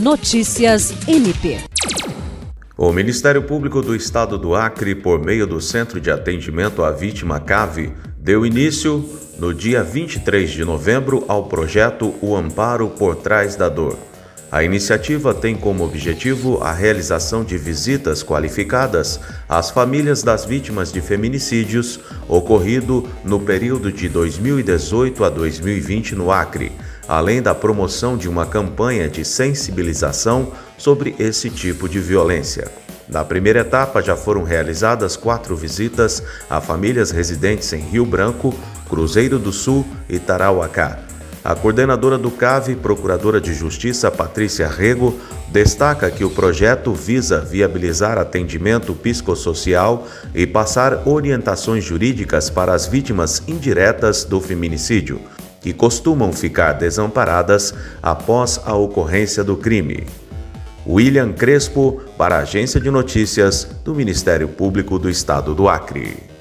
Notícias MP. O Ministério Público do Estado do Acre, por meio do Centro de Atendimento à Vítima CAVE, deu início, no dia 23 de novembro, ao projeto O Amparo por Trás da Dor. A iniciativa tem como objetivo a realização de visitas qualificadas às famílias das vítimas de feminicídios ocorrido no período de 2018 a 2020 no Acre, além da promoção de uma campanha de sensibilização sobre esse tipo de violência. Na primeira etapa, já foram realizadas quatro visitas a famílias residentes em Rio Branco, Cruzeiro do Sul e Tarauacá a coordenadora do CAV, Procuradora de Justiça Patrícia Rego, destaca que o projeto visa viabilizar atendimento psicossocial e passar orientações jurídicas para as vítimas indiretas do feminicídio, que costumam ficar desamparadas após a ocorrência do crime. William Crespo, para a Agência de Notícias do Ministério Público do Estado do Acre.